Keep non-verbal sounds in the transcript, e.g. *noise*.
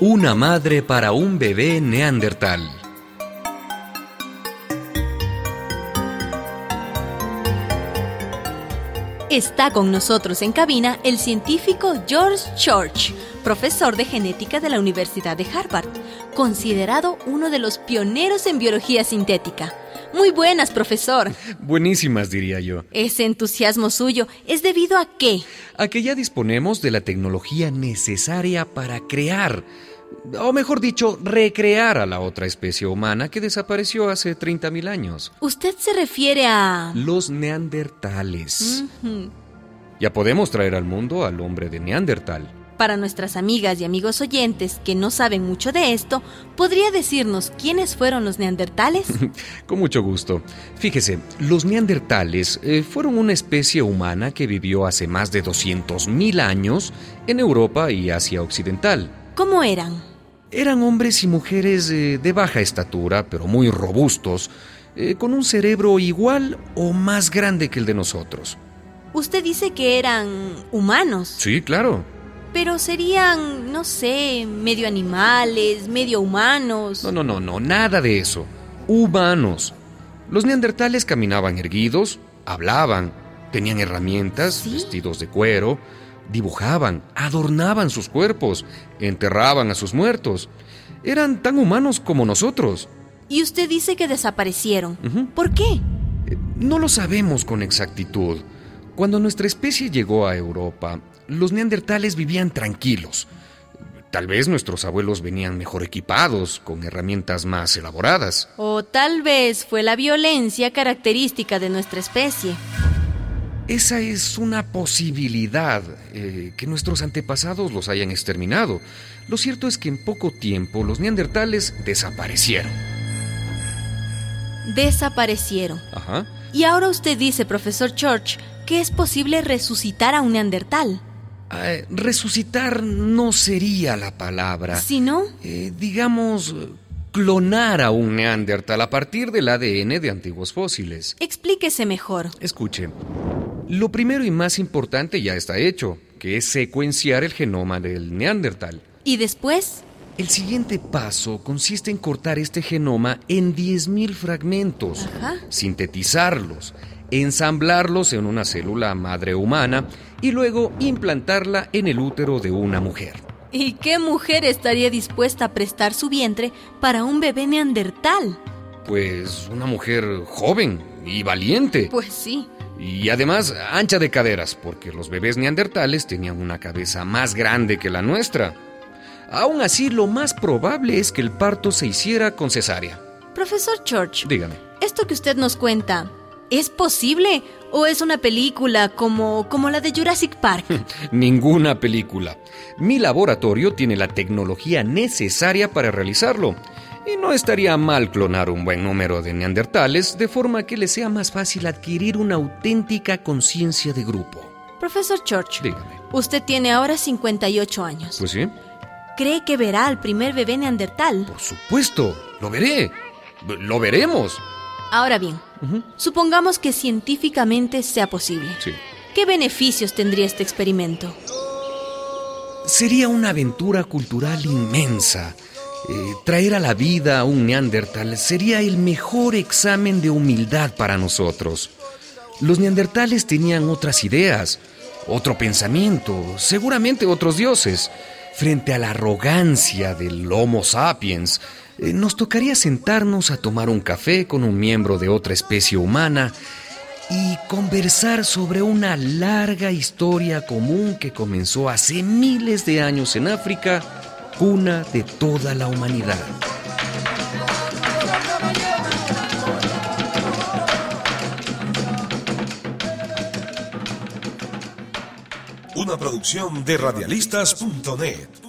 Una madre para un bebé neandertal. Está con nosotros en cabina el científico George Church, profesor de genética de la Universidad de Harvard, considerado uno de los pioneros en biología sintética. Muy buenas, profesor. Buenísimas, diría yo. Ese entusiasmo suyo es debido a qué? A que ya disponemos de la tecnología necesaria para crear, o mejor dicho, recrear a la otra especie humana que desapareció hace 30.000 años. ¿Usted se refiere a...? Los neandertales. Ya podemos traer al mundo al hombre de Neandertal. Para nuestras amigas y amigos oyentes que no saben mucho de esto, ¿podría decirnos quiénes fueron los neandertales? *laughs* Con mucho gusto. Fíjese, los neandertales eh, fueron una especie humana que vivió hace más de 200.000 años en Europa y Asia Occidental. ¿Cómo eran? Eran hombres y mujeres eh, de baja estatura, pero muy robustos, eh, con un cerebro igual o más grande que el de nosotros. Usted dice que eran humanos, Sí, claro. Pero serían, no sé, medio animales, medio humanos. No, no, no, no, nada de eso. Humanos. Los neandertales caminaban erguidos, hablaban, tenían herramientas, ¿Sí? vestidos de cuero, dibujaban, adornaban sus cuerpos, enterraban a sus muertos. Eran tan humanos como nosotros. Y usted dice que desaparecieron. ¿Por qué? Eh, No lo sabemos con exactitud. Cuando nuestra especie llegó a Europa, los neandertales vivían tranquilos. Tal vez nuestros abuelos venían mejor equipados, con herramientas más elaboradas. O tal vez fue la violencia característica de nuestra especie. Esa es una posibilidad, eh, que nuestros antepasados los hayan exterminado. Lo cierto es que en poco tiempo los neandertales desaparecieron. Desaparecieron. Ajá. Y ahora usted dice, profesor Church, que es posible resucitar a un neandertal. Eh, resucitar no sería la palabra. Si no, Eh, digamos, clonar a un neandertal a partir del ADN de antiguos fósiles. explíquese mejor. Escuche, lo primero y más importante ya está hecho, que es secuenciar el genoma del neandertal. ¿Y después? El siguiente paso consiste en cortar este genoma en 10.000 fragmentos, Ajá. sintetizarlos, ensamblarlos en una célula madre humana y luego implantarla en el útero de una mujer. ¿Y qué mujer estaría dispuesta a prestar su vientre para un bebé neandertal? Pues una mujer joven y valiente. Pues sí. Y además ancha de caderas, porque los bebés neandertales tenían una cabeza más grande que la nuestra. Aún así, lo más probable es que el parto se hiciera con cesárea. Profesor Church, Dígame. esto que usted nos cuenta, ¿es posible o es una película como, como la de Jurassic Park? *laughs* Ninguna película. Mi laboratorio tiene la tecnología necesaria para realizarlo. Y no estaría mal clonar un buen número de neandertales de forma que les sea más fácil adquirir una auténtica conciencia de grupo. Profesor Church, Dígame. usted tiene ahora 58 años. Pues sí. ¿Cree que verá al primer bebé neandertal? Por supuesto. Lo veré. Lo veremos. Ahora bien, supongamos que científicamente sea posible. Sí. ¿Qué beneficios tendría este experimento? Sería una aventura cultural inmensa. Eh, traer a la vida a un neandertal sería el mejor examen de humildad para nosotros. Los neandertales tenían otras ideas, otro pensamiento, seguramente otros dioses. Frente a la arrogancia del Homo sapiens, nos tocaría sentarnos a tomar un café con un miembro de otra especie humana y conversar sobre una larga historia común que comenzó hace miles de años en África, cuna de toda la humanidad. Una producción de radialistas.net.